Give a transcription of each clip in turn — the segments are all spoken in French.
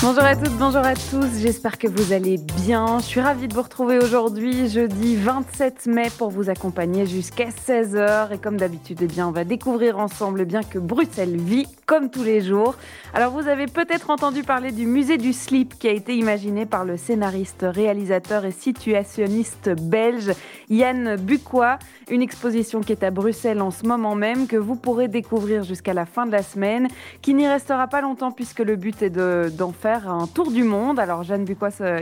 Bonjour à toutes, bonjour à tous, j'espère que vous allez bien. Je suis ravie de vous retrouver aujourd'hui, jeudi 27 mai, pour vous accompagner jusqu'à 16h. Et comme d'habitude, eh bien, on va découvrir ensemble eh bien, que Bruxelles vit comme tous les jours. Alors vous avez peut-être entendu parler du musée du slip qui a été imaginé par le scénariste, réalisateur et situationniste belge Yann Bucois. Une exposition qui est à Bruxelles en ce moment même, que vous pourrez découvrir jusqu'à la fin de la semaine, qui n'y restera pas longtemps puisque le but est d'en faire un tour du monde. Alors Jeanne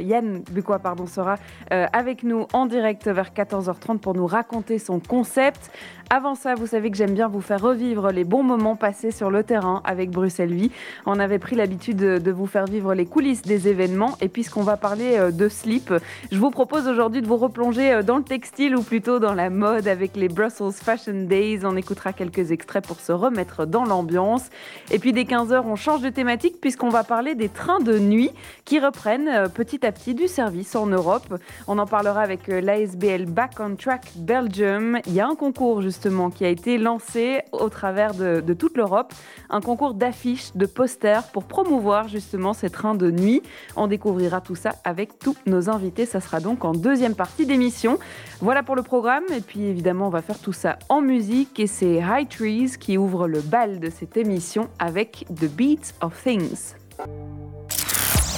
Yann Bucois pardon, sera euh, avec nous en direct vers 14h30 pour nous raconter son concept. Avant ça, vous savez que j'aime bien vous faire revivre les bons moments passés sur le terrain avec Bruxelles Vie. On avait pris l'habitude de vous faire vivre les coulisses des événements. Et puisqu'on va parler euh, de slip, je vous propose aujourd'hui de vous replonger euh, dans le textile ou plutôt dans la mode avec les Brussels Fashion Days. On écoutera quelques extraits pour se remettre dans l'ambiance. Et puis dès 15h, on change de thématique puisqu'on va parler des trains de nuit qui reprennent euh, petit à petit du service en Europe. On en parlera avec l'ASBL Back on Track Belgium. Il y a un concours justement qui a été lancé au travers de, toute l'Europe, un concours d'affiches, de posters pour promouvoir justement ces trains de nuit. On découvrira tout ça avec tous nos invités. Ça sera donc en deuxième partie d'émission. Voilà pour le programme. Et puis évidemment, on va faire tout ça en musique. Et c'est High Trees qui ouvre le bal de cette émission avec The Beats of Things.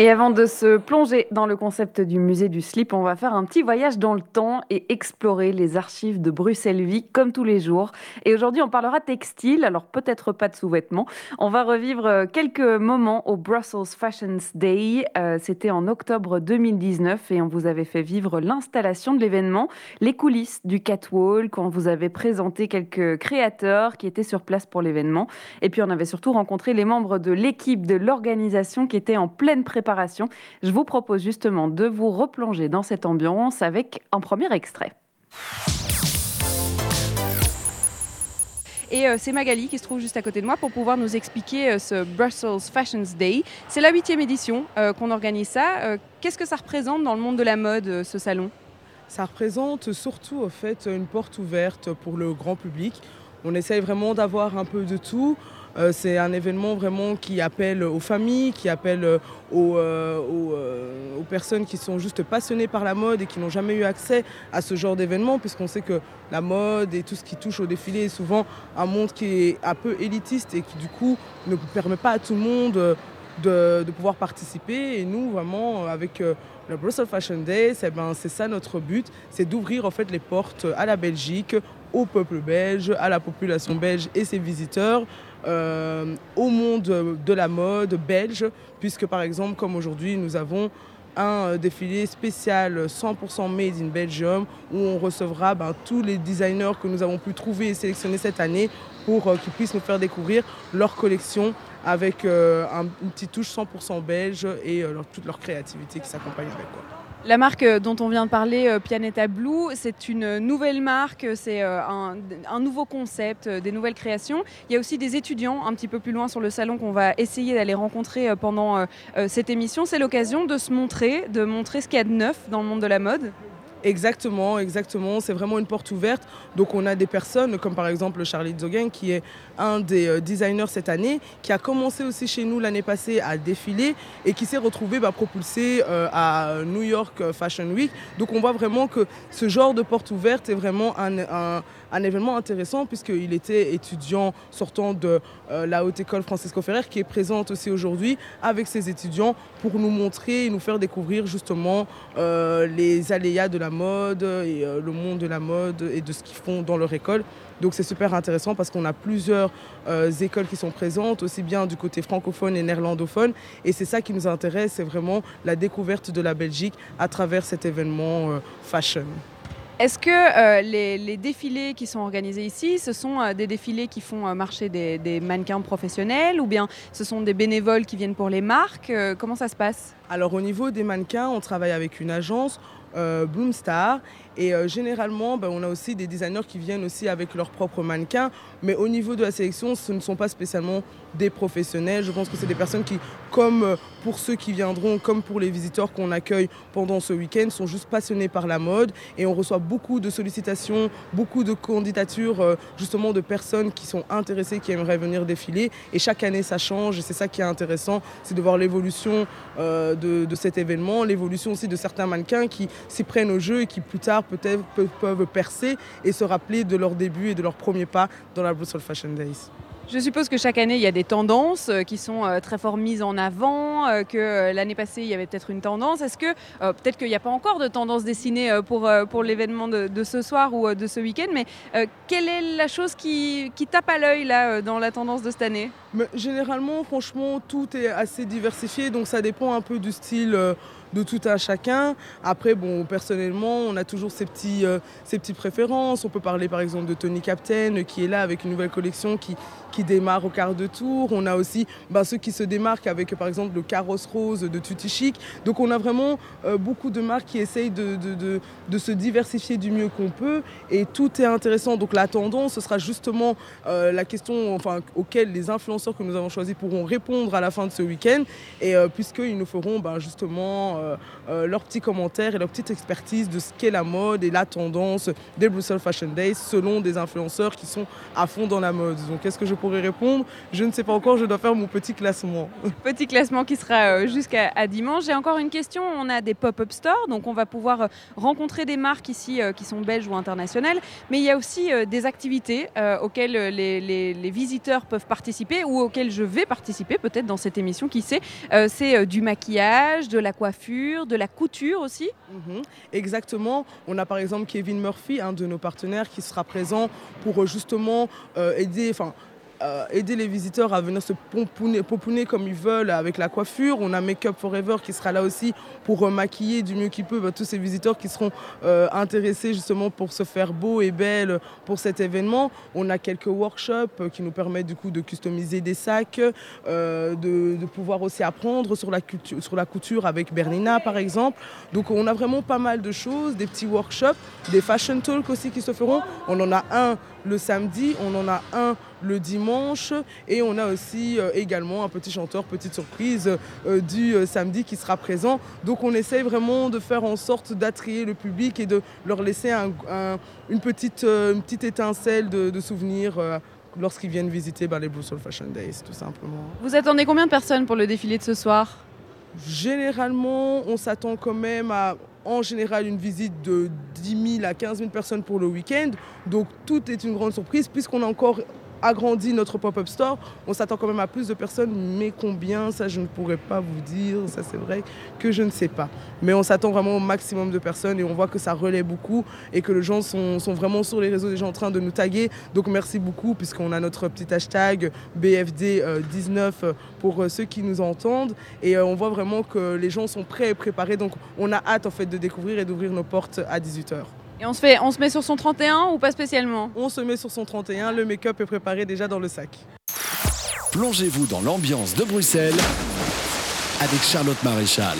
Et avant de se plonger dans le concept du musée du slip, on va faire un petit voyage dans le temps et explorer les archives de Bruxelles Vie comme tous les jours. Et aujourd'hui, on parlera textile, alors peut-être pas de sous-vêtements. On va revivre euh, quelques moments au Brussels Fashions Day. Euh, c'était en octobre 2019 et on vous avait fait vivre l'installation de l'événement, les coulisses du catwalk, on vous avait présenté quelques créateurs qui étaient sur place pour l'événement. Et puis on avait surtout rencontré les membres de l'équipe de l'organisation qui étaient en pleine préparation je vous propose justement de vous replonger dans cette ambiance avec un premier extrait. Et euh, c'est Magali qui se trouve juste à côté de moi pour pouvoir nous expliquer euh, ce Brussels Fashions Day. C'est la huitième édition euh, qu'on organise ça. Qu'est-ce que ça représente dans le monde de la mode, ce salon? Ça représente surtout au fait une porte ouverte pour le grand public. On essaye vraiment d'avoir un peu de tout. Euh, c'est un événement vraiment qui appelle aux familles, qui appelle euh, euh, aux, personnes qui sont juste passionnées par la mode et qui n'ont jamais eu accès à ce genre d'événement, puisqu'on sait que la mode et tout ce qui touche au défilé est souvent un monde qui est un peu élitiste et qui du coup ne permet pas à tout le monde de, pouvoir participer. Et nous, vraiment, avec le Brussels Fashion Day, c'est ben, ça notre but, c'est d'ouvrir en fait les portes à la Belgique, au peuple belge, à la population belge et ses visiteurs, euh, au monde de la mode belge, puisque par exemple, comme aujourd'hui, nous avons un euh, défilé spécial 100% Made in Belgium où on recevra ben, tous les designers que nous avons pu trouver et sélectionner cette année pour euh, qu'ils puissent nous faire découvrir leur collection avec une petite touche 100% belge et toute leur créativité qui s'accompagne avec. La marque euh, dont on vient de parler, euh, Pianeta Blue, c'est une nouvelle marque, c'est euh, un, nouveau concept, des nouvelles créations. Il y a aussi des étudiants un petit peu plus loin sur le salon qu'on va essayer d'aller rencontrer pendant cette émission. C'est l'occasion de se montrer, de montrer ce qu'il y a de neuf dans le monde de la mode. Exactement, exactement. C'est vraiment une porte ouverte. Donc on a des personnes comme par exemple Charlie Zogen qui est un des euh, designers cette année, qui a commencé aussi chez nous l'année passée à défiler et qui s'est retrouvé bah, propulsé euh, à New York Fashion Week. Donc on voit vraiment que ce genre de porte ouverte est vraiment un, événement intéressant puisqu'il était étudiant sortant de euh, la haute école Francisco Ferrer qui est présente aussi aujourd'hui avec ses étudiants pour nous montrer et nous faire découvrir justement les aléas de la mode et le monde de la mode et de ce qu'ils font dans leur école. Donc c'est super intéressant parce qu'on a plusieurs euh, écoles qui sont présentes, aussi bien du côté francophone et néerlandophone. Et c'est ça qui nous intéresse, c'est vraiment la découverte de la Belgique à travers cet événement euh, fashion. Est-ce que euh, les, défilés qui sont organisés ici, ce sont des défilés qui font marcher des, des, mannequins professionnels ou bien ce sont des bénévoles qui viennent pour les marques? Comment ça se passe? Alors au niveau des mannequins, on travaille avec une agence euh, Bloomstar. Et euh, généralement, ben, on a aussi des designers qui viennent aussi avec leurs propres mannequins. Mais au niveau de la sélection, ce ne sont pas spécialement des professionnels. Je pense que c'est des personnes qui, comme euh, pour ceux qui viendront, comme pour les visiteurs qu'on accueille pendant ce week-end, sont juste passionnés par la mode. Et on reçoit beaucoup de sollicitations, beaucoup de candidatures justement de personnes qui sont intéressées, qui aimeraient venir défiler. Et chaque année, ça change. Et c'est ça qui est intéressant, c'est de voir l'évolution de cet événement, l'évolution aussi de certains mannequins qui s'y prennent au jeu et qui plus tard peut-être peuvent percer et se rappeler de leur début et de leur premier pas dans la Brussels Fashion Days. Je suppose que chaque année, il y a des tendances euh, qui sont euh, très fort mises en avant, euh, que l'année passée, il y avait peut-être une tendance. Est-ce que, peut-être qu'il n'y a pas encore de tendance dessinée pour, pour l'événement de, ce soir ou de ce week-end, mais quelle est la chose qui, qui tape à l'œil là dans la tendance de cette année? Généralement, franchement, tout est assez diversifié, donc ça dépend un peu du style de tout un chacun. Après, bon, personnellement, on a toujours ses, petits, euh, petites préférences. On peut parler par exemple de Tony Captain qui est là avec une nouvelle collection qui, qui démarre au quart de tour. On a aussi ben, ceux qui se démarquent avec par exemple le carrosse rose de Tutti Chic. Donc on a vraiment euh, beaucoup de marques qui essayent de, se diversifier du mieux qu'on peut et tout est intéressant. Donc la tendance, ce sera justement euh, la question enfin, auquel les influenceurs que nous avons choisis pourront répondre à la fin de ce week-end et puisqu'ils nous feront ben, justement euh, euh, leurs petits commentaires et leur petite expertise de ce qu'est la mode et la tendance des Brussels Fashion Days selon des influenceurs qui sont à fond dans la mode. Donc qu'est-ce que je pourrais répondre Je ne sais pas encore, je dois faire mon petit classement. Petit classement qui sera euh, jusqu'à dimanche. J'ai encore une question, on a des pop-up stores, donc on va pouvoir rencontrer des marques ici qui sont belges ou internationales, mais il y a aussi des activités auxquelles les, les, visiteurs peuvent participer ou auxquelles je vais participer peut-être dans cette émission, qui sait. C'est du maquillage, de la coiffure, de la couture aussi mhm. Exactement. On a par exemple Kevin Murphy, un de nos partenaires, qui sera présent pour euh, justement euh, aider, enfin euh, aider les visiteurs à venir se pomponner, comme ils veulent avec la coiffure. On a Make Up Forever qui sera là aussi pour euh, maquiller du mieux qu'il peut bah, tous ces visiteurs qui seront euh, intéressés justement pour se faire beau et belle pour cet événement. On a quelques workshops qui nous permettent du coup de customiser des sacs, de, pouvoir aussi apprendre sur la, sur la couture avec Bernina par exemple. Donc on a vraiment pas mal de choses, des petits workshops, des fashion talks aussi qui se feront. On en a un le samedi, on en a un le dimanche et on a aussi euh, également un petit chanteur, petite surprise euh, du euh, samedi qui sera présent. Donc on essaye vraiment de faire en sorte d'attirer le public et de leur laisser une, petite, une petite étincelle de, souvenirs lorsqu'ils viennent visiter bah, les Blue Soul Fashion Days, tout simplement. Vous attendez combien de personnes pour le défilé de ce soir? Généralement, on s'attend quand même à en général une visite de 10 000 à 15 000 personnes pour le week-end. Donc tout est une grande surprise puisqu'on a encore agrandi notre pop-up store. On s'attend quand même à plus de personnes, mais combien, ça je ne pourrais pas vous dire. Ça c'est vrai que je ne sais pas. Mais on s'attend vraiment au maximum de personnes et on voit que ça relaie beaucoup et que les gens sont, vraiment sur les réseaux déjà en train de nous taguer. Donc merci beaucoup puisqu'on a notre petit hashtag BFD19 euh, pour euh, ceux qui nous entendent. Et euh, on voit vraiment que les gens sont prêts et préparés. Donc on a hâte en fait de découvrir et d'ouvrir nos portes à 18h. Et on se, fait, on se met sur son 31 ou pas spécialement? On se met sur son 31, le make-up est préparé déjà dans le sac. Plongez-vous dans l'ambiance de Bruxelles avec Charlotte Maréchal.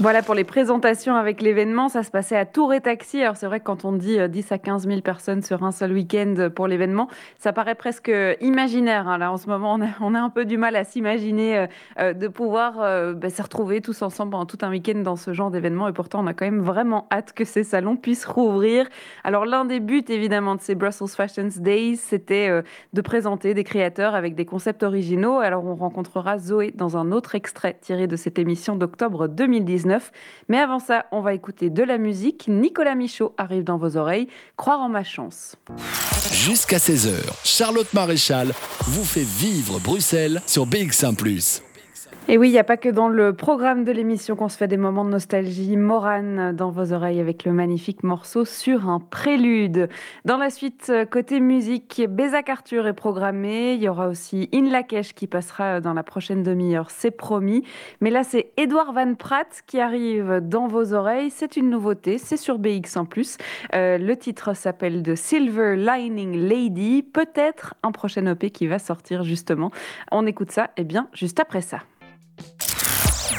Voilà pour les présentations avec l'événement. Ça se passait à Tour et Taxi. Alors c'est vrai que quand on dit 10 euh, à 15 000 personnes sur un seul week-end pour l'événement, ça paraît presque imaginaire. Hein. Là en ce moment, on a, un peu du mal à s'imaginer euh, euh, de pouvoir bah, se retrouver tous ensemble pendant tout un week-end dans ce genre d'événement. Et pourtant, on a quand même vraiment hâte que ces salons puissent rouvrir. Alors l'un des buts évidemment de ces Brussels Fashion Days, c'était de présenter des créateurs avec des concepts originaux. Alors on rencontrera Zoé dans un autre extrait tiré de cette émission d'octobre 2019. Mais avant ça, on va écouter de la musique. Nicolas Michaud arrive dans vos oreilles. Croire en ma chance. Jusqu'à 16h, Charlotte Maréchal vous fait vivre Bruxelles sur BX1 ⁇ et oui, il n'y a pas que dans le programme de l'émission qu'on se fait des moments de nostalgie. Morane dans vos oreilles avec le magnifique morceau sur un prélude. Dans la suite, côté musique, Bézac Arthur est programmé. Il y aura aussi In Lakesh qui passera dans la prochaine demi-heure, c'est promis. Mais là, c'est Edouard Van Pratt qui arrive dans vos oreilles. C'est une nouveauté, c'est sur BX en plus. Euh, le titre s'appelle The Silver Lining Lady. Peut-être un prochain OP qui va sortir justement. On écoute ça, et eh bien, juste après ça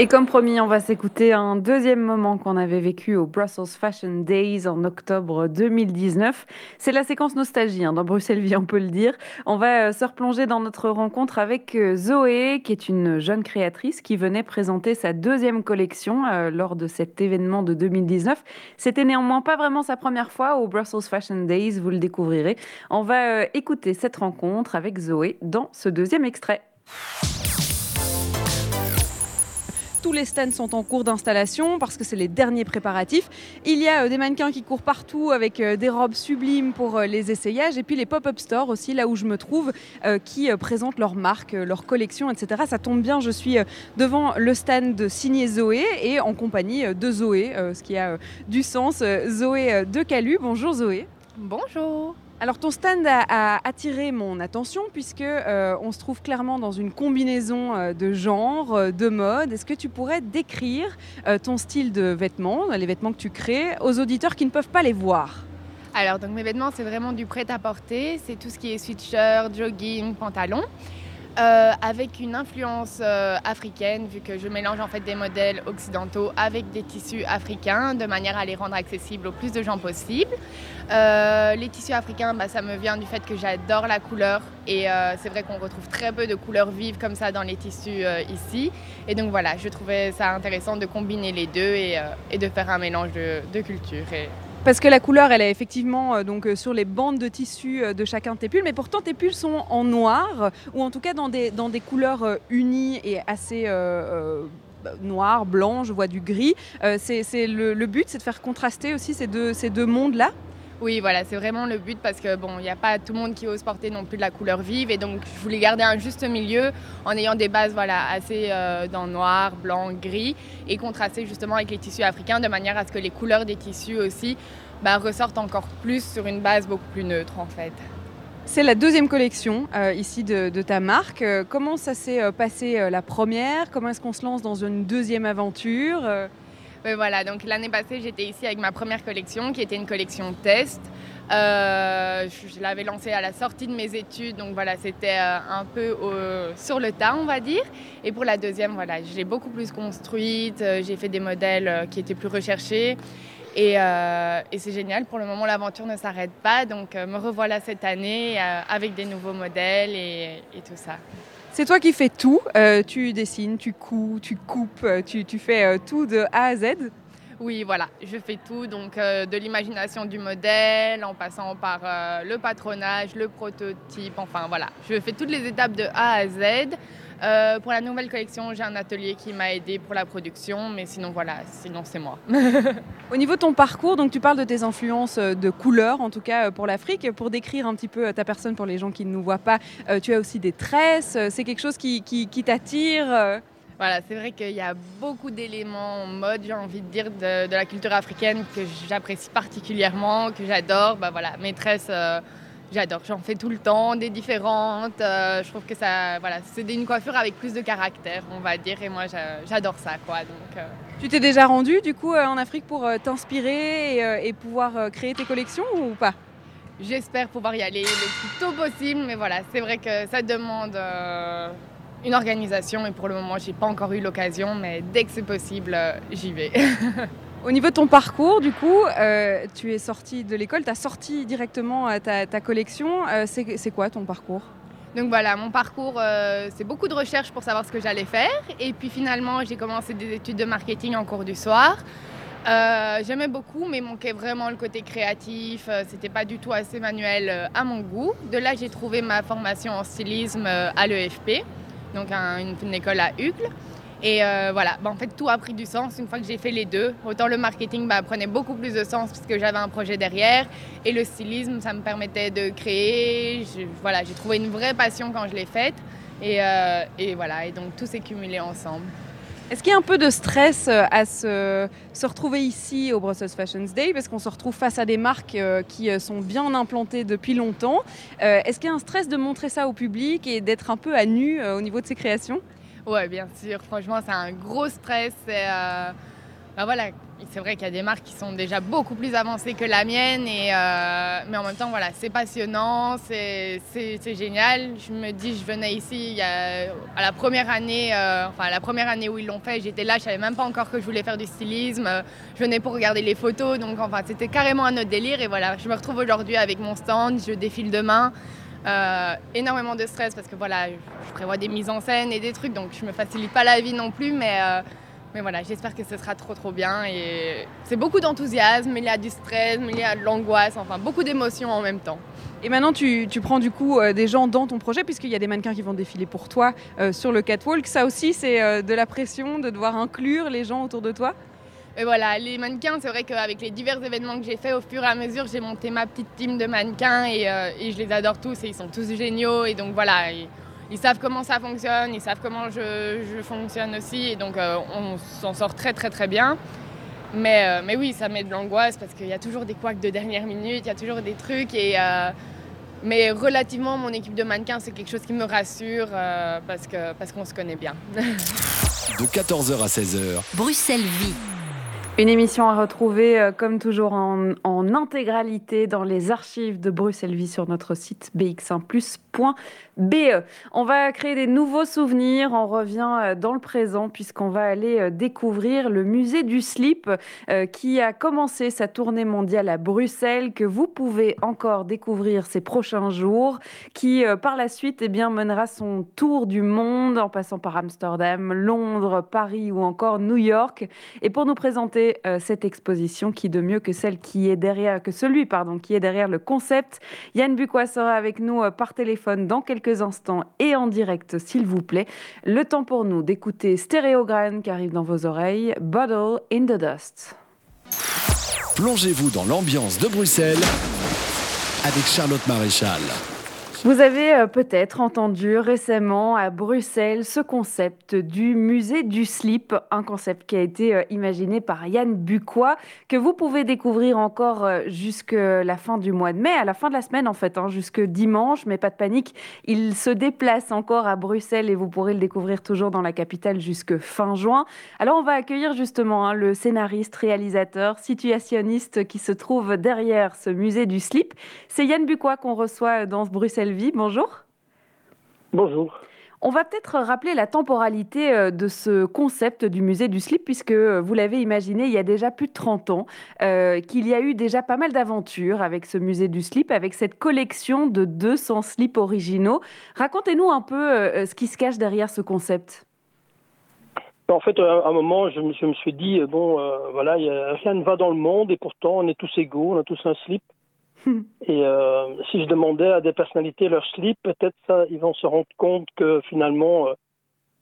Et comme promis, on va s'écouter un deuxième moment qu'on avait vécu au Brussels Fashion Days en octobre 2019. C'est la séquence nostalgie hein, dans Bruxelles Vie, on peut le dire. On va euh, se replonger dans notre rencontre avec euh, Zoé, qui est une jeune créatrice qui venait présenter sa deuxième collection euh, lors de cet événement de 2019. C'était néanmoins pas vraiment sa première fois au Brussels Fashion Days, vous le découvrirez. On va écouter cette rencontre avec Zoé dans ce deuxième extrait. Tous les stands sont en cours d'installation parce que c'est les derniers préparatifs. Il y a euh, des mannequins qui courent partout avec euh, des robes sublimes pour euh, les essayages et puis les pop-up stores aussi, là où je me trouve, qui présentent leurs marques, leurs collections, etc. Ça tombe bien, je suis devant le stand de Signé Zoé et en compagnie de Zoé, ce qui a du sens. Zoé de Calu. Bonjour Zoé. Bonjour. Alors ton stand a, attiré mon attention puisque euh, on se trouve clairement dans une combinaison euh, de genre, euh, de mode. Est-ce que tu pourrais décrire ton style de vêtements, les vêtements que tu crées, aux auditeurs qui ne peuvent pas les voir? Alors donc mes vêtements c'est vraiment du prêt-à-porter, c'est tout ce qui est sweatshirt, jogging, pantalon. Euh, avec une influence euh, africaine, vu que je mélange en fait des modèles occidentaux avec des tissus africains, de manière à les rendre accessibles au plus de gens possible. Euh, les tissus africains, bah, ça me vient du fait que j'adore la couleur et c'est vrai qu'on retrouve très peu de couleurs vives comme ça dans les tissus ici. Et donc voilà, je trouvais ça intéressant de combiner les deux et, de faire un mélange de, de cultures. Parce que la couleur, elle est effectivement euh, donc euh, sur les bandes de tissu euh, de chacun de tes pulls, mais pourtant tes pulls sont en noir ou en tout cas dans des, dans des couleurs unies et assez noir, blanc, je vois du gris. c'est le, but, c'est de faire contraster aussi ces deux, ces deux mondes-là? Oui, voilà, c'est vraiment le but parce que bon, il n'y a pas tout le monde qui ose porter non plus de la couleur vive et donc je voulais garder un juste milieu en ayant des bases voilà assez euh, dans noir, blanc, gris et contraster justement avec les tissus africains de manière à ce que les couleurs des tissus aussi bah, ressortent encore plus sur une base beaucoup plus neutre en fait. C'est la deuxième collection euh, ici de, ta marque. Euh, comment ça s'est passé la première? Comment est-ce qu'on se lance dans une deuxième aventure? Voilà, donc l'année passée, j'étais ici avec ma première collection qui était une collection test. Euh, je l'avais lancée à la sortie de mes études, donc voilà, c'était euh, un peu sur le tas, on va dire. Et pour la deuxième, voilà, j'ai beaucoup plus construite, euh, j'ai fait des modèles qui étaient plus recherchés. Et, c'est génial, pour le moment l'aventure ne s'arrête pas, donc me revoilà cette année avec des nouveaux modèles et tout ça. C'est toi qui fais tout. Euh, tu dessines, tu couds, tu coupes, euh, tu, fais euh, tout de A à Z. Oui, voilà, je fais tout, donc de l'imagination du modèle, en passant par le patronage, le prototype, enfin voilà, je fais toutes les étapes de A à Z. Euh, pour la nouvelle collection, j'ai un atelier qui m'a aidé pour la production, mais sinon voilà, sinon c'est moi. Au niveau de ton parcours, donc tu parles de tes influences euh, de couleurs, en tout cas euh, pour l'Afrique. Pour décrire un petit peu ta personne pour les gens qui ne nous voient pas, tu as aussi des tresses. C'est quelque chose qui, t'attire voilà, c'est vrai qu'il y a beaucoup d'éléments en mode, j'ai envie de dire, de, de, la culture africaine que j'apprécie particulièrement, que j'adore. Bah voilà, mes tresses, J'adore, j'en fais tout le temps, des différentes. Euh, je trouve que ça, voilà, c'est une coiffure avec plus de caractère, on va dire, et moi j'adore ça, quoi. Donc, euh. Tu t'es déjà rendu du coup euh, en Afrique pour t'inspirer et, pouvoir créer tes collections ou pas? J'espère pouvoir y aller le plus tôt possible, mais voilà, c'est vrai que ça demande une organisation et pour le moment j'ai pas encore eu l'occasion, mais dès que c'est possible, j'y vais. Au niveau de ton parcours, du coup, euh, tu es sorti de l'école, tu as sorti directement euh, ta, ta collection. Euh, c'est quoi ton parcours? Donc voilà, mon parcours, c'est beaucoup de recherches pour savoir ce que j'allais faire. Et puis finalement, j'ai commencé des études de marketing en cours du soir. J'aimais beaucoup, mais manquait vraiment le côté créatif. C'était pas du tout assez manuel à mon goût. De là, j'ai trouvé ma formation en stylisme à l'EFP, donc une, école à Uccle. Et euh, voilà, en fait, tout a pris du sens une fois que j'ai fait les deux. Autant le marketing bah, prenait beaucoup plus de sens puisque j'avais un projet derrière. Et le stylisme, ça me permettait de créer. voilà, j'ai trouvé une vraie passion quand je l'ai faite. Et, euh, et, voilà, et donc tout s'est cumulé ensemble. Est-ce qu'il y a un peu de stress euh, à se, retrouver ici au Brussels Fashion Day? Parce qu'on se retrouve face à des marques qui sont bien implantées depuis longtemps Est-ce qu'il y a un stress de montrer ça au public et d'être un peu à nu au niveau de ses créations? Ouais, bien sûr. Franchement, c'est un gros stress. Euh, bah voilà, c'est vrai qu'il y a des marques qui sont déjà beaucoup plus avancées que la mienne, et, euh, mais en même temps, voilà, c'est passionnant, c'est génial. Je me dis, je venais ici à la première année, euh, enfin la première année où ils l'ont fait, j'étais là, je savais même pas encore que je voulais faire du stylisme. Je venais pour regarder les photos, donc enfin c'était carrément un autre délire. Et voilà, je me retrouve aujourd'hui avec mon stand, je défile demain. Euh, énormément de stress parce que voilà, je prévois des mises en scène et des trucs, donc je me facilite pas la vie non plus, mais mais voilà, j'espère que ce sera trop trop bien. Et c'est beaucoup d'enthousiasme, il y a du stress, il y a de l'angoisse, enfin beaucoup d'émotions en même temps. Et maintenant, tu, tu prends du coup euh, des gens dans ton projet, puisqu'il y a des mannequins qui vont défiler pour toi euh, sur le catwalk. Ça aussi, c'est euh, de la pression de devoir inclure les gens autour de toi? Et voilà, les mannequins, c'est vrai qu'avec les divers événements que j'ai fait, au fur et à mesure, j'ai monté ma petite team de mannequins et, et, je les adore tous et ils sont tous géniaux. Et donc voilà, ils savent comment ça fonctionne, ils savent comment je, fonctionne aussi, et donc euh, on s'en sort très très très bien. Mais, euh, mais oui, ça met de l'angoisse parce qu'il y a toujours des couacs de dernière minute, il y a toujours des trucs. Et, euh, mais relativement, mon équipe de mannequins, c'est quelque chose qui me rassure parce qu'on parce qu'on se connaît bien. de 14h à 16h. Bruxelles vit. Une émission à retrouver euh, comme toujours en, intégralité dans les archives de Bruxelles Vie sur notre site bx1plus.be. On va créer des nouveaux souvenirs, on revient euh, dans le présent puisqu'on va aller euh, découvrir le musée du slip qui a commencé sa tournée mondiale à Bruxelles, que vous pouvez encore découvrir ces prochains jours, qui par la suite eh bien, mènera son tour du monde en passant par Amsterdam, Londres, Paris ou encore New York. Et pour nous présenter euh, cette exposition qui de mieux que celle qui est derrière, que celui pardon, qui est derrière le concept. Yann Bucois sera avec nous euh, par téléphone dans quelques instants et en direct, s'il vous plaît. Le temps pour nous d'écouter Stéréogramme qui arrive dans vos oreilles, Bottle in the Dust. Plongez-vous dans l'ambiance de Bruxelles avec Charlotte Maréchal. Vous avez euh, peut-être entendu récemment à Bruxelles ce concept du musée du slip, un concept qui a été euh, imaginé par Yann Bucois, que vous pouvez découvrir encore euh, jusqu'à la fin du mois de mai, à la fin de la semaine en fait, hein, jusque dimanche, mais pas de panique, il se déplace encore à Bruxelles et vous pourrez le découvrir toujours dans la capitale jusque fin juin. Alors on va accueillir justement hein, le scénariste, réalisateur, situationniste qui se trouve derrière ce musée du slip. C'est Yann Bucois qu'on reçoit dans Bruxelles bonjour. Bonjour. On va peut-être rappeler la temporalité euh, de ce concept du musée du slip, puisque euh, vous l'avez imaginé il y a déjà plus de 30 ans, euh, qu'il y a eu déjà pas mal d'aventures avec ce musée du slip, avec cette collection de 200 slips originaux. Racontez-nous un peu ce qui se cache derrière ce concept. En fait, à un moment, je me, suis dit, bon, voilà, rien ne va dans le monde et pourtant on est tous égaux, on a tous un slip. Et euh, si je demandais à des personnalités leur slip, peut-être ça, ils vont se rendre compte que finalement, euh,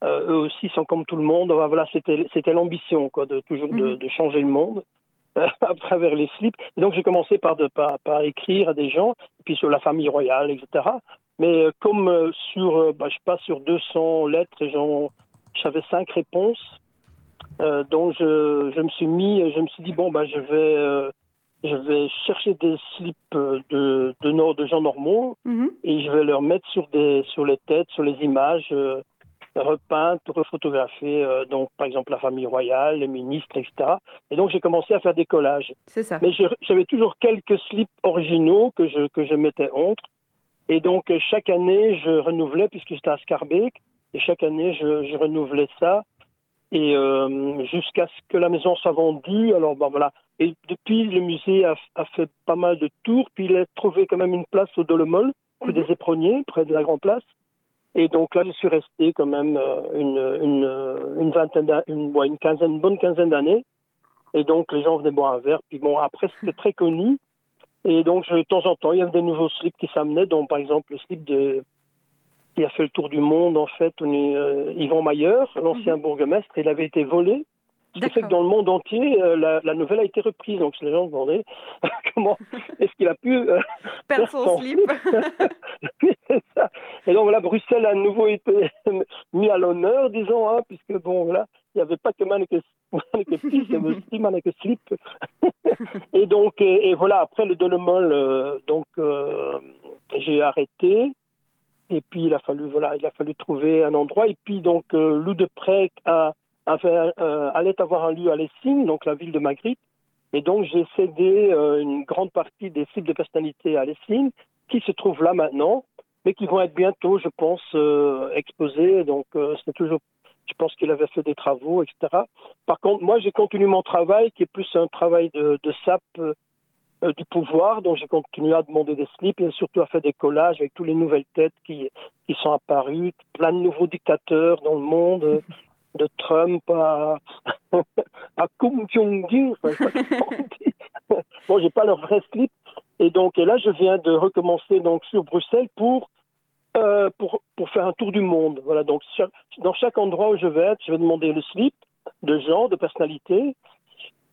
euh, eux aussi sont comme tout le monde. Voilà, c'était l'ambition, quoi, de toujours de, mhm. changer le monde à travers les slips. Et donc j'ai commencé par, de, par, par, écrire à des gens, puis sur la famille royale, etc. Mais comme sur, bah, je sais pas, sur 200 lettres, j'avais cinq réponses. donc je, je, me suis mis, je me suis dit bon bah je vais je vais chercher des slips euh, de, de, de gens normaux mhm. et je vais leur mettre sur, des, sur les têtes, sur les images euh, repeintes, refotographiées, euh, donc par exemple la famille royale, les ministres, etc. Et donc j'ai commencé à faire des collages. C'est ça. Mais j'avais toujours quelques slips originaux que je, que je mettais entre. Et donc chaque année, je renouvelais, puisque j'étais à Scarbeck, et chaque année, je, je renouvelais ça. Et jusqu'à ce que la maison soit vendue, alors ben, voilà, et depuis, le musée a, fait pas mal de tours, puis il a trouvé quand même une place au Dolomol, rue des Éperonniers, près de la Grand Place. Et donc là, je suis resté quand même euh, une, une, une vingtaine, une, une quinzaine, une bonne quinzaine d'années. Et donc les gens venaient boire un verre. Puis bon, après, c'était très connu. Et donc, de temps en temps, il y avait des nouveaux slips qui s'amenaient, dont par exemple le slip de, qui a fait le tour du monde, en fait, on est, euh, Yvan Mayer, l'ancien mhm. bourgmestre. Il avait été volé ce qui fait que dans le monde entier, euh, la, nouvelle a été reprise. Donc les gens se demandaient comment est-ce qu'il a pu euh, perdre son slip. Et donc voilà, Bruxelles a à nouveau été mis à l'honneur, disons, hein, puisque bon voilà, il n'y avait pas que mannequin il y avait aussi mannequin slip. et donc et, voilà, après le Dolomol, euh, donc j'ai arrêté. Et puis il a fallu voilà, il a fallu trouver un endroit. Et puis donc Lou de Près a allait avoir un lieu à Lessing, donc la ville de Magritte. Et donc, j'ai cédé une grande partie des slips de personnalité à Lessing, qui se trouvent là maintenant, mais qui vont être bientôt, je pense, exposés. Donc, c'est toujours je pense qu'il avait fait des travaux, etc. Par contre, moi, j'ai continué mon travail, qui est plus un travail de, de euh, euh, du pouvoir. Donc, j'ai continué à demander des slips et surtout à faire des collages avec toutes les nouvelles têtes qui sont apparues, plein de nouveaux dictateurs dans le monde, de Trump à, à Kim Jong-un. bon, j'ai pas leur vrai slip. Et donc, là, je viens de recommencer donc sur Bruxelles pour euh, pour, pour faire un tour du monde. Voilà, donc dans chaque endroit où je vais être, je vais demander le slip de gens, de personnalités.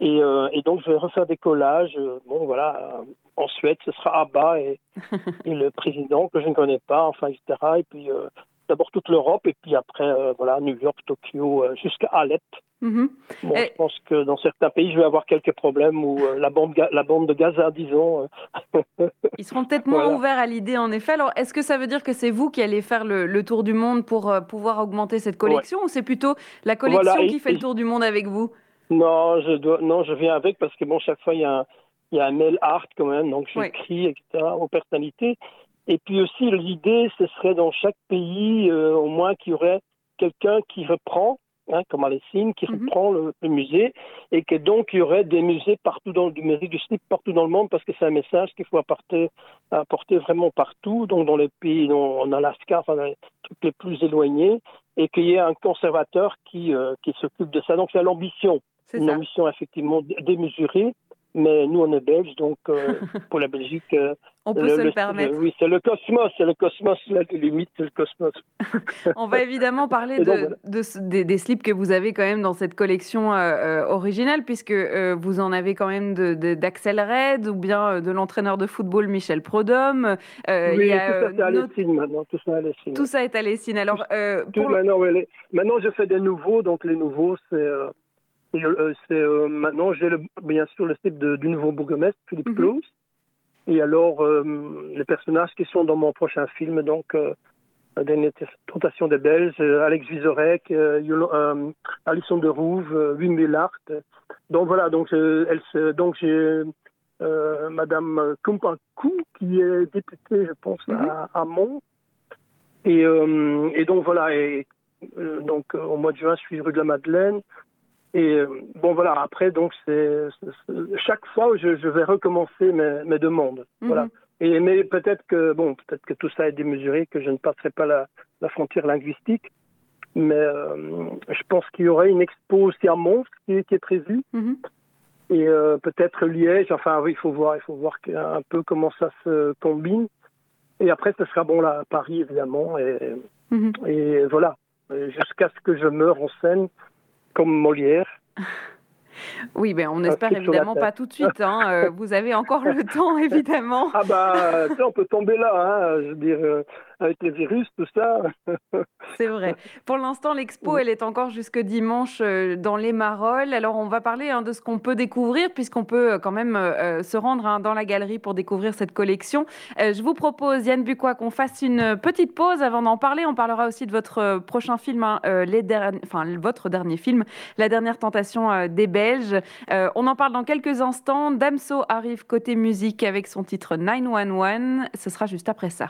Et, euh, et donc, je vais refaire des collages. Bon, voilà, en Suède, ce sera Abba et, le président que je ne connais pas, enfin, etc. Et puis, euh, d'abord toute l'Europe, et puis après, voilà, New York, Tokyo, jusqu'à Alep. Mhm. Je pense que dans certains pays, je vais avoir quelques problèmes où euh, la, bande la bande de Gaza, disons. Euh, Ils seront peut-être moins ouverts à l'idée, en effet. Alors, est-ce que ça veut dire que c'est vous qui allez faire le, tour du monde pour euh, pouvoir augmenter cette collection ou c'est plutôt la collection qui fait le tour du monde avec vous? Non je, dois, non, je viens avec parce que bon, chaque fois, il y a un, il y a un mail art quand même, donc j'écris, etc., aux personnalités. Et puis aussi, l'idée, ce serait dans chaque pays, au moins, qu'il y aurait quelqu'un qui reprend Hein, comme à Lessine, qui mhm. reprend le, musée, et que donc il y aurait des musées partout dans du musée du slip partout dans le monde, parce que c'est un message qu'il faut apporter, apporter vraiment partout, donc dans les pays, en Alaska, enfin dans les trucs les plus éloignés, et qu'il y ait un conservateur qui, euh, qui s'occupe de ça. Donc c'est l'ambition, une ambition effectivement démesurée, mais nous, on est belges, donc euh, pour la Belgique. Euh, on peut se le, permettre. oui, c'est le cosmos, c'est le cosmos, la limite, c'est le cosmos. on va évidemment parler de, des, slips que vous avez quand même dans cette collection euh, originale, puisque vous en avez quand même d'Axel Red ou bien de l'entraîneur de football Michel Prodhomme. oui, tout ça est à Lessine maintenant. Tout ça, à tout ça est à Lessine. Alors, maintenant, maintenant, je fais des nouveaux, donc les nouveaux, c'est. Euh, euh, maintenant j'ai bien sûr le type du nouveau bourgmestre Philippe mm Klaus. Et alors euh, les personnages qui sont dans mon prochain film, donc la dernière tentation des Belges, Alex Vizorek, Alison de Rouve, Wim Willard. Donc voilà, donc elle, donc j'ai Madame Kumpakou qui est députée, je pense, mhm. à, Mont. Et, et, donc voilà, et donc au mois de juin, je suis rue de la Madeleine. Et euh, bon voilà, après donc c'est chaque fois je, je vais recommencer mes, mes demandes. Mhm. Voilà. Et mais peut-être que bon peut-être que tout ça est démesuré, que je ne passerai pas la, la frontière linguistique. Mais euh, je pense qu'il y aurait une expo aussi à Mons qui, qui est prévue. Mhm. Et euh, peut-être Liège. Enfin oui, il faut voir, il faut voir un peu comment ça se combine. Et après, ce sera bon là à Paris évidemment. Et, mhm. et voilà, jusqu'à ce que je meure en scène comme Molière. Oui, ben on espère évidemment pas tout de suite. Hein. Euh, vous avez encore le temps, évidemment. Ah bah, on peut tomber là, hein, je veux dire, euh, avec les virus, tout ça. C'est vrai. Pour l'instant, l'expo, elle est encore jusque dimanche euh, dans les Marolles. Alors, on va parler hein, de ce qu'on peut découvrir, puisqu'on peut quand même se rendre dans la galerie pour découvrir cette collection. je vous propose, Yann Bucois, qu'on fasse une petite pause avant d'en parler. On parlera aussi de votre prochain film, les enfin, votre dernier film, La dernière tentation des Belges. Euh, on en parle dans quelques instants. Damso arrive côté musique avec son titre 911. Ce sera juste après ça.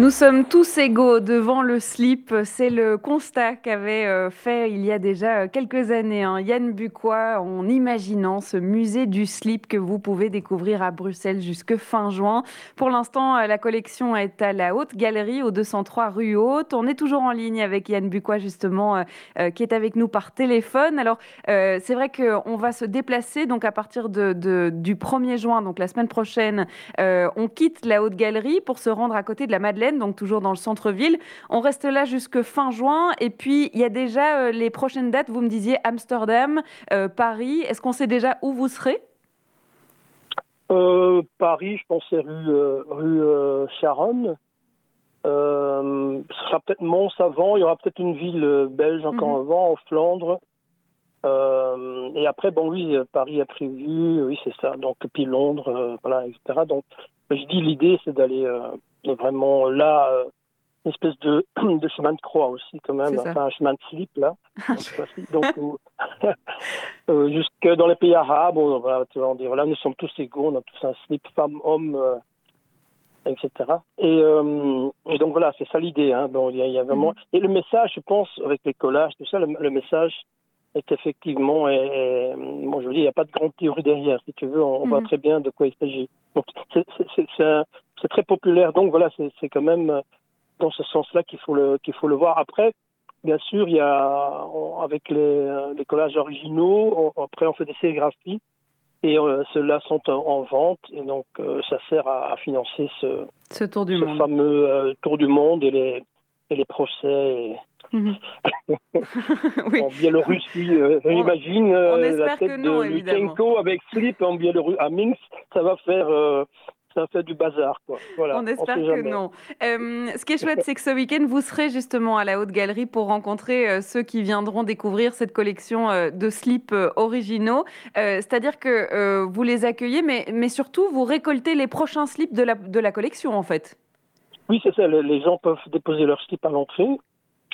Nous sommes tous égaux devant le slip. C'est le constat qu'avait euh, fait il y a déjà euh, quelques années hein, Yann Bucois en imaginant ce musée du slip que vous pouvez découvrir à Bruxelles jusque fin juin. Pour l'instant, euh, la collection est à la Haute Galerie au 203 rue Haute. On est toujours en ligne avec Yann Bucois justement qui est avec nous par téléphone. Alors c'est vrai qu'on va se déplacer donc à partir du 1er juin, donc la semaine prochaine, on quitte la Haute Galerie pour se rendre à côté de la Madeleine donc toujours dans le centre-ville. On reste là jusque fin juin. Et puis, il y a déjà euh, les prochaines dates. Vous me disiez Amsterdam, euh, Paris. Est-ce qu'on sait déjà où vous serez? Euh, Paris, je pense, c'est rue, rue Charonne. ce sera peut-être Mons avant. Il y aura peut-être une ville belge encore mhm. avant, en Flandre. et après, bon, oui, Paris a prévu, oui, c'est ça. Donc, puis Londres, voilà, etc. Donc, je dis l'idée, c'est d'aller vraiment là, euh, une espèce de, de chemin de croix aussi, quand même, ça. enfin un chemin de slip, là. Donc, où- euh, jusque dans les pays arabes, on, vois, on dit, voilà, nous sommes tous égaux, on a tous un slip, femme, homme, euh, etc. Et, euh, et donc voilà, c'est ça l'idée. Hein. Bon, y, a- y a vraiment... Et le message, je pense, avec les collages, tout ça, le, le message est effectivement, bon, je veux dire, il n'y a pas de grande théorie derrière. Si tu veux, on, on voit Mhm. très bien de quoi il s'agit. Donc, c'est un- c'est très populaire. Donc voilà, c'est quand même euh, dans ce sens-là qu'il faut le qu'il faut le voir. Après, bien sûr, il y a on- avec les, euh, les collages originaux. on- après, on fait des sérigraphies et euh, ceux-là sont en, en vente et donc euh, ça sert à, à financer ce, Ce tour du ce monde. fameux euh, tour du monde et les et les procès. Mhm. oui. En Biélorussie, euh, On- j'imagine euh, la tête que non, de évidemment. Lutsenko avec slip en Biélorussie à Minsk, ça va faire euh, ça faire du bazar quoi. Voilà, On espère que non. Euh, ce qui est chouette, c'est que ce week-end, vous serez justement à la Haute Galerie pour rencontrer euh, ceux qui viendront découvrir cette collection euh, de slips originaux. Euh, C'est-à-dire que euh, vous les accueillez, mais, mais surtout, vous récoltez les prochains slips de la, de la collection, en fait. Oui, c'est ça. Les gens peuvent déposer leur slip à l'entrée.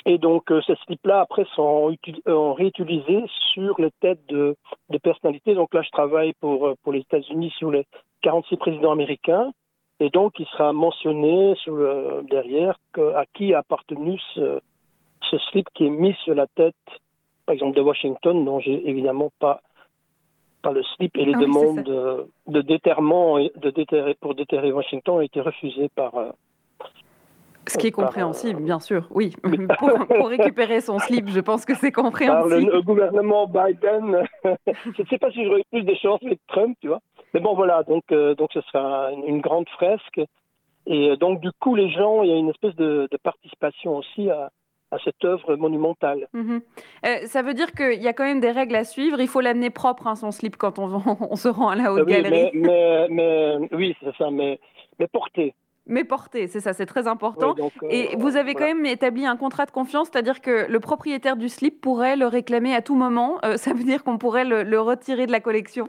Et donc, euh, ces slips-là, après, sont euh, réutilisés sur les têtes de, de personnalités. Donc là, je travaille pour, euh, pour les États-Unis sur les 46 présidents américains. Et donc, il sera mentionné sur le- derrière que, à qui a appartenu ce, ce slip qui est mis sur la tête, par exemple, de Washington, dont j'ai évidemment pas, le slip. Et les Ah oui, demandes de, de déterrement et de déterrer, pour déterrer Washington ont été refusées par, Ce qui est Par, euh, compréhensible, bien sûr, oui. pour, pour récupérer son slip, je pense que c'est compréhensible. le, le gouvernement Biden. je ne sais pas si j'aurais plus de chance avec Trump, tu vois. Mais bon, voilà, donc, euh, donc ce sera une, une grande fresque. Et euh, donc, du coup, les gens, il y a une espèce de, de participation aussi à, à cette œuvre monumentale. Mhm. Euh, ça veut dire qu'il y a quand même des règles à suivre. Il faut l'amener propre, hein, son slip, quand on, se rend à la Haute oui, Galerie. mais, mais, mais- oui, c'est ça, mais, mais porté. Mais porté, c'est ça, c'est très important. Donc, euh, Et vous avez quand même établi un contrat de confiance, c'est-à-dire que le propriétaire du slip pourrait le réclamer à tout moment. Euh, ça veut dire qu'on pourrait le, le retirer de la collection.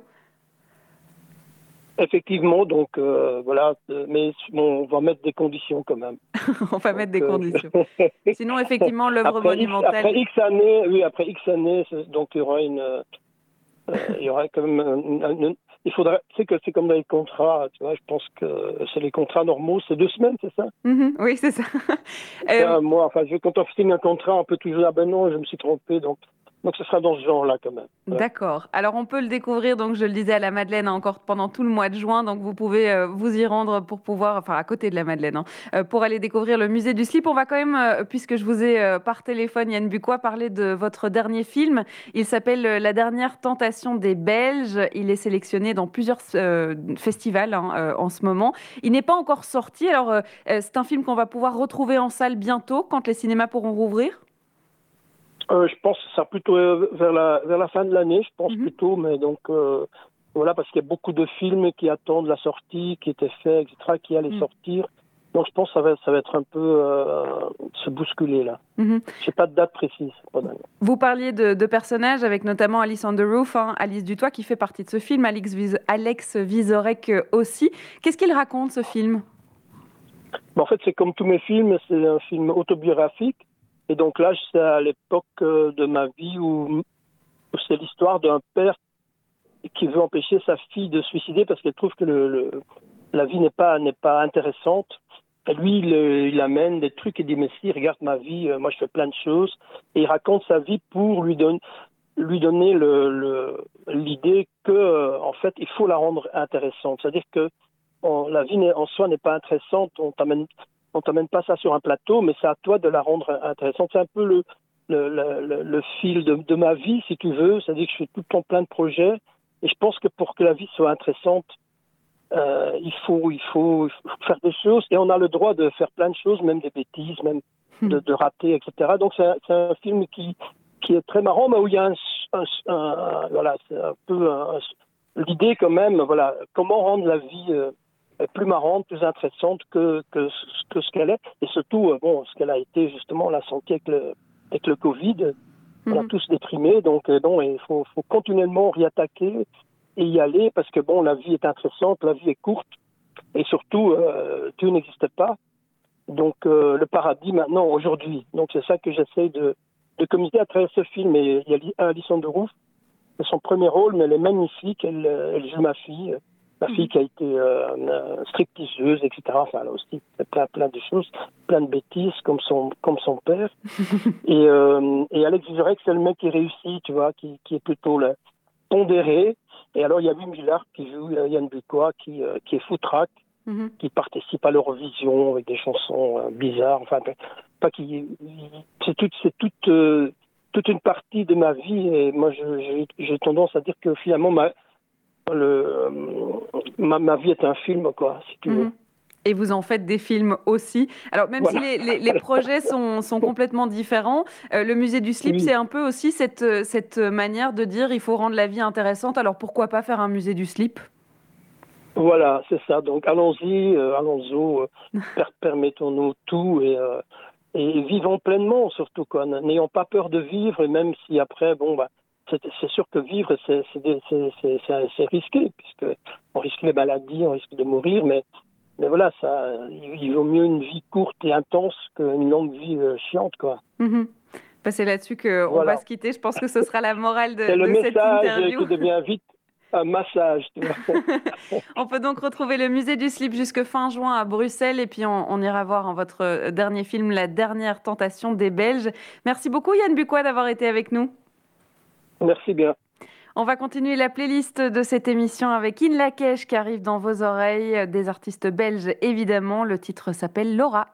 Effectivement, donc euh, voilà, mais bon, on va mettre des conditions quand même. on va mettre des conditions. Sinon, effectivement, l'œuvre X, monumentale. après X années, oui, après X années, donc il y aura une, il y aura quand même, une- il faudra, tu sais que c'est comme dans les contrats, tu vois, je pense que c'est les contrats normaux, c'est deux semaines, c'est ça? Mhm, oui, c'est ça. Euh, un mois, enfin, je- quand on signe un contrat, on peut toujours dire, ah ben non, je me suis trompé, donc, donc ce sera dans ce genre-là quand même. D'accord. Alors on peut le découvrir, donc je le disais à la Madeleine encore pendant tout le mois de juin, donc vous pouvez euh, vous y rendre pour pouvoir, enfin à côté de la Madeleine, hein, euh, pour aller découvrir le musée du slip. On va quand même, euh, puisque je vous ai par téléphone, Yann Bucois, parler de votre dernier film. Il s'appelle La dernière tentation des Belges. Il est sélectionné dans plusieurs festivals hein, en ce moment. Il n'est pas encore sorti. Alors c'est un film qu'on va pouvoir retrouver en salle bientôt, quand les cinémas pourront rouvrir? Euh, je pense que ça plutôt euh, vers la, vers la fin de l'année, je pense Mhm. plutôt, mais donc euh, voilà, parce qu'il y a beaucoup de films qui attendent la sortie, qui étaient faits, etc., qui allaient Mhm. sortir. Donc je pense que ça va, ça va être un peu euh, se bousculer là. Mhm. J'ai pas de date précise. Vous parliez de, de personnages avec notamment Alice on the Roof, hein, Alice Dutoit qui fait partie de ce film, Alex, Alex Vizorek aussi. Qu'est-ce qu'il raconte ce film? En fait, c'est comme tous mes films, c'est un film autobiographique. Et donc là, c'est à l'époque euh, de ma vie où, c'est l'histoire d'un père qui veut empêcher sa fille de suicider parce qu'elle trouve que la vie n'est pas, n'est pas intéressante. Lui, il, euh, il amène des trucs et dit, mais si, regarde ma vie, euh, moi je fais plein de choses. Et il raconte sa vie pour lui, donner lui donner l'idée que, en fait, il faut la rendre intéressante. C'est-à-dire que la vie en soi n'est pas intéressante, on t'amène on t'amène pas ça sur un plateau, mais c'est à toi de la rendre intéressante. C'est un peu le, le, le- le- le fil de, de ma vie, si tu veux. C'est-à-dire que je suis tout le temps plein de projets. Et je pense que pour que la vie soit intéressante, euh, il, faut, il, faut, il faut faire des choses. Et on a le droit de faire plein de choses, même des bêtises, même de, de rater, etc. Donc c'est un, film qui, qui est très marrant, mais où il y a un, un- un- voilà, c'est un peu l'idée quand même, voilà, comment rendre la vie euh, plus marrante, plus intéressante que, que, ce- que ce qu'elle est, et surtout, euh, bon, ce qu'elle a été justement la santé avec le, avec le Covid. On a Mhm. tous déprimé, donc euh, non, il faut, faut continuellement réattaquer et y aller parce que bon, la vie est intéressante, la vie est courte et surtout, euh, Dieu n'existe pas. donc le paradis maintenant, aujourd'hui. Donc c'est ça que j'essaie de, de communiquer à travers ce film. Et il y a Alison de Rouf, c'est son premier rôle, mais elle est magnifique. Elle, elle joue ma fille ma fille qui a été euh, euh, stripteaseuse, etc. Enfin, elle a aussi plein, plein de choses, plein de bêtises, comme son, comme son père. et, euh, et Alex Vizorek, c'est le mec qui réussit, tu vois, qui, qui est plutôt le pondéré. Et alors, il y a Wim Villard qui joue Yann Bucois, qui, euh, qui est foutraque, mhm. qui participe à l'Eurovision avec des chansons euh, bizarres. Enfin, pas qui. C'est toute, c'est toute, euh, toute une partie de ma vie. Et moi, j'ai tendance à dire que finalement, ma le, euh, ma, vie est un film, quoi, si tu veux. Mhm. Et vous en faites des films aussi. Alors, même si les, projets sont, sont, complètement différents, euh, le musée du slip, c'est un peu aussi cette, cette manière de dire il faut rendre la vie intéressante. Alors, pourquoi pas faire un musée du slip? Voilà, c'est ça. Donc, allons-y, euh, allons-y, permettons-nous tout et, et vivons pleinement, surtout. N'ayons pas peur de vivre, et même si après, bon, bah, c'est sûr que vivre, c'est risqué, puisqu'on risque les maladies, on risque de mourir, mais, mais voilà, ça, il vaut mieux une vie courte et intense qu'une longue vie euh, chiante, quoi. Mm c'est là-dessus qu'on va se quitter. Je pense que ce sera la morale de, le cette interview. qui devient vite un massage. on peut donc retrouver le musée du slip jusque fin juin à Bruxelles et puis on, on ira voir en votre dernier film La dernière tentation des Belges. Merci beaucoup Yann Bucois d'avoir été avec nous. Merci bien. On va continuer la playlist de cette émission avec In Lakesh qui arrive dans vos oreilles, des artistes belges évidemment. Le titre s'appelle Laura.